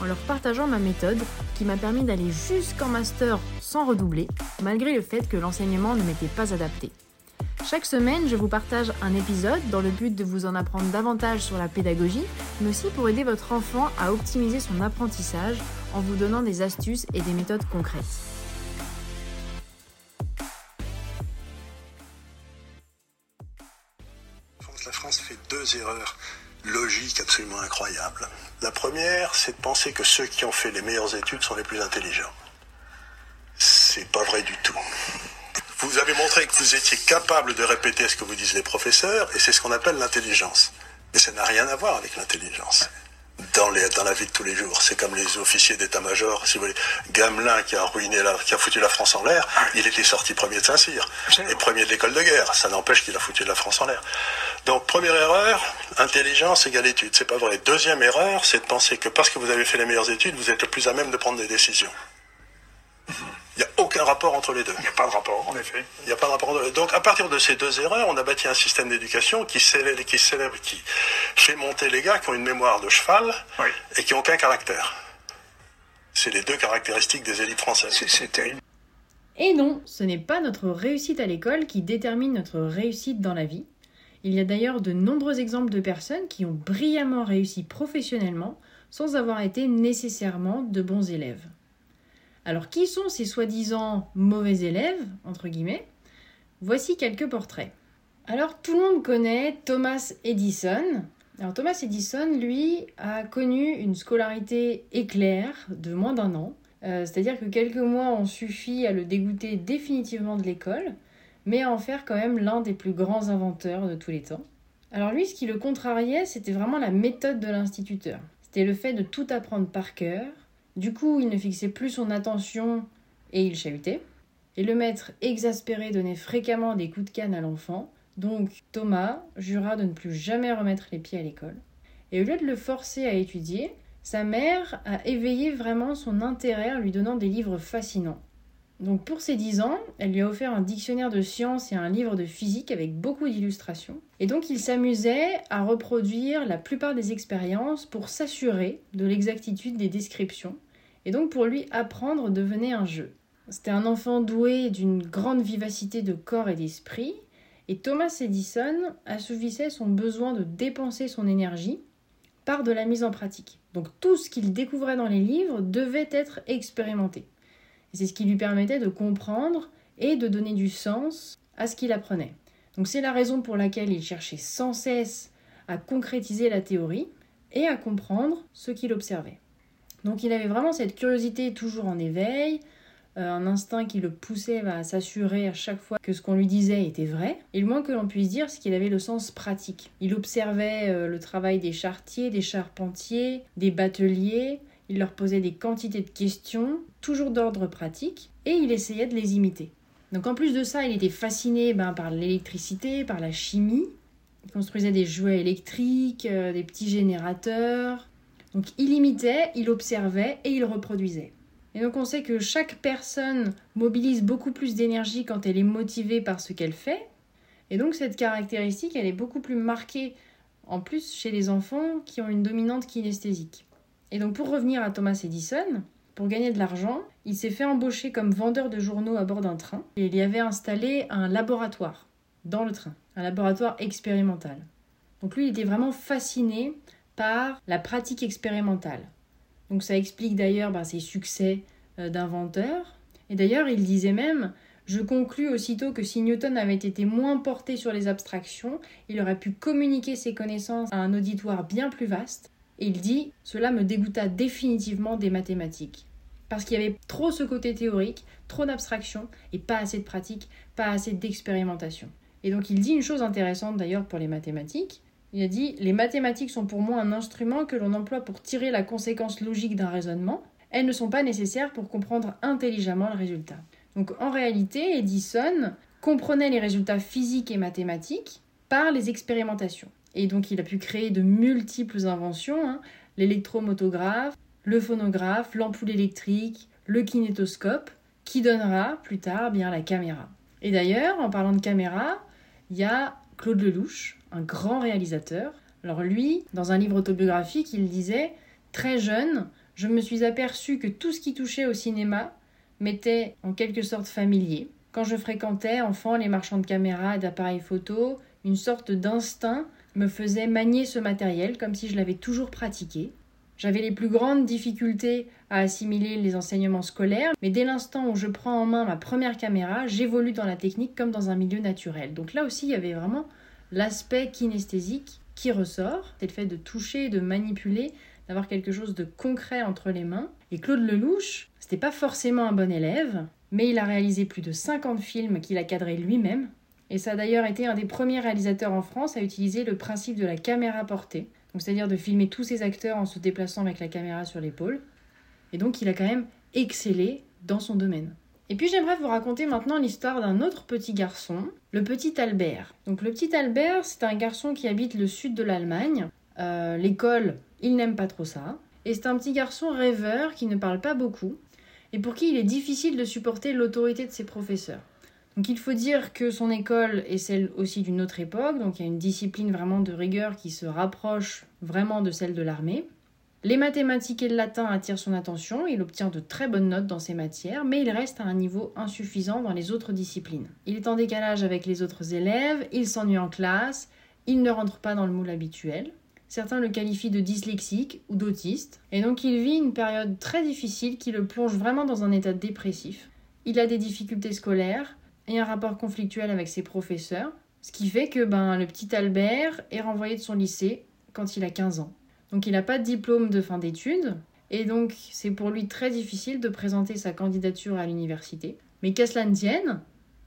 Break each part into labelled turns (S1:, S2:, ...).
S1: en leur partageant ma méthode qui m'a permis d'aller jusqu'en master sans redoubler, malgré le fait que l'enseignement ne m'était pas adapté. Chaque semaine, je vous partage un épisode dans le but de vous en apprendre davantage sur la pédagogie, mais aussi pour aider votre enfant à optimiser son apprentissage en vous donnant des astuces et des méthodes concrètes.
S2: la France fait deux erreurs logiques absolument incroyables. La première, c'est de penser que ceux qui ont fait les meilleures études sont les plus intelligents. C'est pas vrai du tout. Vous avez montré que vous étiez capable de répéter ce que vous disent les professeurs, et c'est ce qu'on appelle l'intelligence. Mais ça n'a rien à voir avec l'intelligence dans, les, dans la vie de tous les jours. C'est comme les officiers d'état-major, si vous voulez. Gamelin qui a ruiné, la, qui a foutu la France en l'air, il était sorti premier de Saint-Cyr et premier de l'école de guerre. Ça n'empêche qu'il a foutu la France en l'air. Donc première erreur, intelligence égale étude. C'est pas vrai. Deuxième erreur, c'est de penser que parce que vous avez fait les meilleures études, vous êtes le plus à même de prendre des décisions. Il n'y a aucun rapport entre les deux.
S3: Il n'y a pas de rapport, en effet.
S2: Il n'y a pas de rapport. Donc, à partir de ces deux erreurs, on a bâti un système d'éducation qui célèbre, qui célèbre, qui fait monter les gars qui ont une mémoire de cheval et qui n'ont aucun caractère. C'est les deux caractéristiques des élites françaises.
S3: C'est terrible.
S1: Et non, ce n'est pas notre réussite à l'école qui détermine notre réussite dans la vie. Il y a d'ailleurs de nombreux exemples de personnes qui ont brillamment réussi professionnellement sans avoir été nécessairement de bons élèves. Alors qui sont ces soi-disant mauvais élèves, entre guillemets? Voici quelques portraits. Alors tout le monde connaît Thomas Edison. Alors Thomas Edison, lui, a connu une scolarité éclair de moins d'un an. Euh, c'est-à-dire que quelques mois ont suffi à le dégoûter définitivement de l'école, mais à en faire quand même l'un des plus grands inventeurs de tous les temps. Alors lui, ce qui le contrariait, c'était vraiment la méthode de l'instituteur. C'était le fait de tout apprendre par cœur, du coup, il ne fixait plus son attention et il chahutait. Et le maître exaspéré donnait fréquemment des coups de canne à l'enfant. Donc Thomas jura de ne plus jamais remettre les pieds à l'école. Et au lieu de le forcer à étudier, sa mère a éveillé vraiment son intérêt en lui donnant des livres fascinants. Donc pour ses 10 ans, elle lui a offert un dictionnaire de sciences et un livre de physique avec beaucoup d'illustrations. Et donc il s'amusait à reproduire la plupart des expériences pour s'assurer de l'exactitude des descriptions et donc pour lui, apprendre devenait un jeu. C'était un enfant doué d'une grande vivacité de corps et d'esprit, et Thomas Edison assouvissait son besoin de dépenser son énergie par de la mise en pratique. Donc tout ce qu'il découvrait dans les livres devait être expérimenté. C'est ce qui lui permettait de comprendre et de donner du sens à ce qu'il apprenait. Donc c'est la raison pour laquelle il cherchait sans cesse à concrétiser la théorie et à comprendre ce qu'il observait. Donc il avait vraiment cette curiosité toujours en éveil, euh, un instinct qui le poussait à s'assurer à chaque fois que ce qu'on lui disait était vrai. Et le moins que l'on puisse dire, c'est qu'il avait le sens pratique. Il observait euh, le travail des chartiers, des charpentiers, des bateliers, il leur posait des quantités de questions, toujours d'ordre pratique, et il essayait de les imiter. Donc en plus de ça, il était fasciné ben, par l'électricité, par la chimie. Il construisait des jouets électriques, euh, des petits générateurs, donc il imitait, il observait et il reproduisait. Et donc on sait que chaque personne mobilise beaucoup plus d'énergie quand elle est motivée par ce qu'elle fait. Et donc cette caractéristique, elle est beaucoup plus marquée en plus chez les enfants qui ont une dominante kinesthésique. Et donc pour revenir à Thomas Edison, pour gagner de l'argent, il s'est fait embaucher comme vendeur de journaux à bord d'un train et il y avait installé un laboratoire dans le train, un laboratoire expérimental. Donc lui, il était vraiment fasciné par la pratique expérimentale. Donc ça explique d'ailleurs ben, ses succès euh, d'inventeur. Et d'ailleurs, il disait même Je conclus aussitôt que si Newton avait été moins porté sur les abstractions, il aurait pu communiquer ses connaissances à un auditoire bien plus vaste. Et il dit Cela me dégoûta définitivement des mathématiques. Parce qu'il y avait trop ce côté théorique, trop d'abstraction et pas assez de pratique, pas assez d'expérimentation. Et donc il dit une chose intéressante d'ailleurs pour les mathématiques, il a dit Les mathématiques sont pour moi un instrument que l'on emploie pour tirer la conséquence logique d'un raisonnement. Elles ne sont pas nécessaires pour comprendre intelligemment le résultat. Donc en réalité, Edison comprenait les résultats physiques et mathématiques par les expérimentations. Et donc il a pu créer de multiples inventions, hein. l'électromotographe, le phonographe, l'ampoule électrique, le kinétoscope, qui donnera plus tard bien la caméra. Et d'ailleurs, en parlant de caméra, il y a Claude Lelouch, un grand réalisateur. Alors lui, dans un livre autobiographique, il disait Très jeune, je me suis aperçu que tout ce qui touchait au cinéma m'était en quelque sorte familier. Quand je fréquentais, enfant, les marchands de caméras et d'appareils photo, une sorte d'instinct me faisait manier ce matériel comme si je l'avais toujours pratiqué. J'avais les plus grandes difficultés à assimiler les enseignements scolaires, mais dès l'instant où je prends en main ma première caméra, j'évolue dans la technique comme dans un milieu naturel. Donc là aussi, il y avait vraiment l'aspect kinesthésique qui ressort, c'est le fait de toucher, de manipuler, d'avoir quelque chose de concret entre les mains. Et Claude Lelouch, c'était pas forcément un bon élève, mais il a réalisé plus de 50 films qu'il a cadrés lui-même. Et ça a d'ailleurs été un des premiers réalisateurs en France à utiliser le principe de la caméra portée, c'est-à-dire de filmer tous ses acteurs en se déplaçant avec la caméra sur l'épaule. Et donc il a quand même excellé dans son domaine. Et puis j'aimerais vous raconter maintenant l'histoire d'un autre petit garçon, le petit Albert. Donc le petit Albert, c'est un garçon qui habite le sud de l'Allemagne. Euh, l'école, il n'aime pas trop ça. Et c'est un petit garçon rêveur qui ne parle pas beaucoup et pour qui il est difficile de supporter l'autorité de ses professeurs. Donc il faut dire que son école est celle aussi d'une autre époque, donc il y a une discipline vraiment de rigueur qui se rapproche vraiment de celle de l'armée. Les mathématiques et le latin attirent son attention, il obtient de très bonnes notes dans ces matières, mais il reste à un niveau insuffisant dans les autres disciplines. Il est en décalage avec les autres élèves, il s'ennuie en classe, il ne rentre pas dans le moule habituel. Certains le qualifient de dyslexique ou d'autiste, et donc il vit une période très difficile qui le plonge vraiment dans un état dépressif. Il a des difficultés scolaires et un rapport conflictuel avec ses professeurs, ce qui fait que ben, le petit Albert est renvoyé de son lycée quand il a 15 ans. Donc il n'a pas de diplôme de fin d'études, et donc c'est pour lui très difficile de présenter sa candidature à l'université. Mais qu'à cela ne tienne,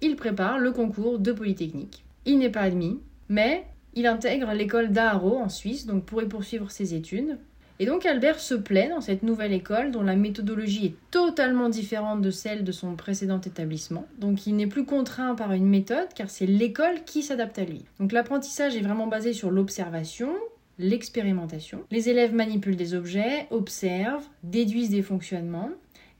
S1: il prépare le concours de Polytechnique. Il n'est pas admis, mais il intègre l'école d'Aaro en Suisse donc pour y poursuivre ses études. Et donc Albert se plaît dans cette nouvelle école dont la méthodologie est totalement différente de celle de son précédent établissement. Donc il n'est plus contraint par une méthode car c'est l'école qui s'adapte à lui. Donc l'apprentissage est vraiment basé sur l'observation, l'expérimentation. Les élèves manipulent des objets, observent, déduisent des fonctionnements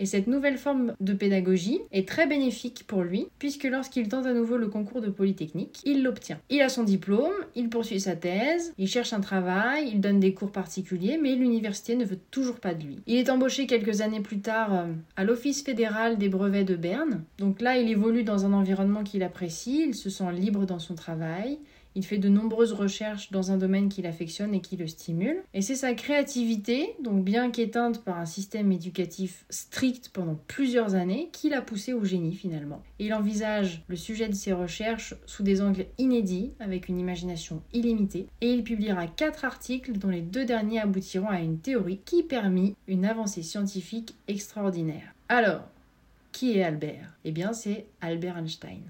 S1: et cette nouvelle forme de pédagogie est très bénéfique pour lui, puisque lorsqu'il tente à nouveau le concours de Polytechnique, il l'obtient. Il a son diplôme, il poursuit sa thèse, il cherche un travail, il donne des cours particuliers, mais l'université ne veut toujours pas de lui. Il est embauché quelques années plus tard euh, à l'Office fédéral des brevets de Berne. Donc là, il évolue dans un environnement qu'il apprécie, il se sent libre dans son travail, il fait de nombreuses recherches dans un domaine qu'il affectionne et qui le stimule. Et c'est sa créativité, donc bien qu'éteinte par un système éducatif strict pendant plusieurs années, qui l'a poussé au génie finalement. Il envisage le sujet de ses recherches sous des angles inédits, avec une imagination illimitée. Et il publiera quatre articles dont les deux derniers aboutiront à une théorie qui permit une avancée scientifique extraordinaire. Alors, qui est Albert? Eh bien, c'est Albert Einstein.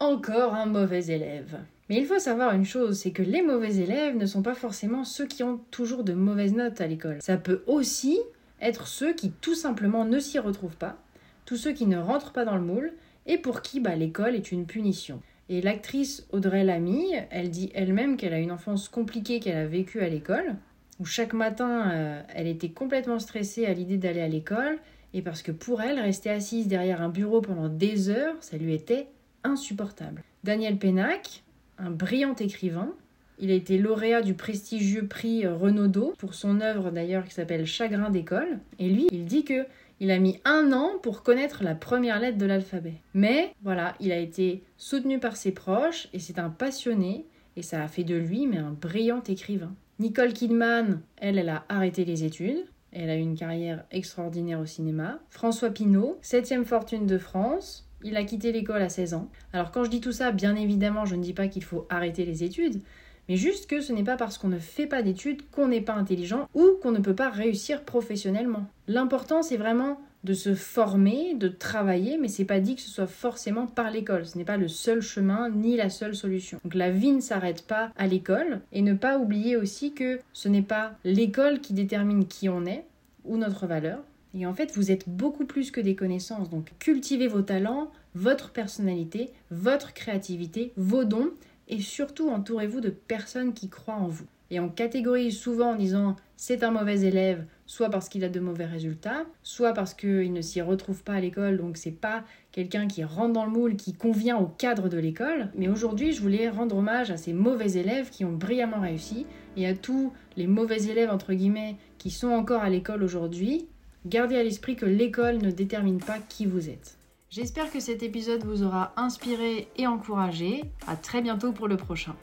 S1: Encore un mauvais élève. Mais il faut savoir une chose, c'est que les mauvais élèves ne sont pas forcément ceux qui ont toujours de mauvaises notes à l'école. Ça peut aussi être ceux qui tout simplement ne s'y retrouvent pas, tous ceux qui ne rentrent pas dans le moule, et pour qui bah, l'école est une punition. Et l'actrice Audrey Lamy, elle dit elle-même qu'elle a une enfance compliquée qu'elle a vécue à l'école, où chaque matin euh, elle était complètement stressée à l'idée d'aller à l'école, et parce que pour elle, rester assise derrière un bureau pendant des heures, ça lui était insupportable. Daniel Pénac, un brillant écrivain. Il a été lauréat du prestigieux prix Renaudot pour son œuvre d'ailleurs qui s'appelle Chagrin d'école. Et lui, il dit que il a mis un an pour connaître la première lettre de l'alphabet. Mais voilà, il a été soutenu par ses proches et c'est un passionné et ça a fait de lui mais un brillant écrivain. Nicole Kidman, elle, elle a arrêté les études. Elle a eu une carrière extraordinaire au cinéma. François Pinault, septième fortune de France, il a quitté l'école à 16 ans. Alors quand je dis tout ça, bien évidemment, je ne dis pas qu'il faut arrêter les études, mais juste que ce n'est pas parce qu'on ne fait pas d'études qu'on n'est pas intelligent ou qu'on ne peut pas réussir professionnellement. L'important, c'est vraiment de se former, de travailler, mais c'est pas dit que ce soit forcément par l'école. Ce n'est pas le seul chemin ni la seule solution. Donc la vie ne s'arrête pas à l'école et ne pas oublier aussi que ce n'est pas l'école qui détermine qui on est ou notre valeur, Et en fait, vous êtes beaucoup plus que des connaissances. Donc cultivez vos talents, votre personnalité, votre créativité, vos dons et surtout entourez-vous de personnes qui croient en vous. Et on catégorise souvent en disant c'est un mauvais élève, soit parce qu'il a de mauvais résultats, soit parce qu'il ne s'y retrouve pas à l'école, donc c'est pas quelqu'un qui rentre dans le moule, qui convient au cadre de l'école. Mais aujourd'hui, je voulais rendre hommage à ces mauvais élèves qui ont brillamment réussi et à tous les mauvais élèves entre guillemets qui sont encore à l'école aujourd'hui. Gardez à l'esprit que l'école ne détermine pas qui vous êtes. J'espère que cet épisode vous aura inspiré et encouragé. À très bientôt pour le prochain.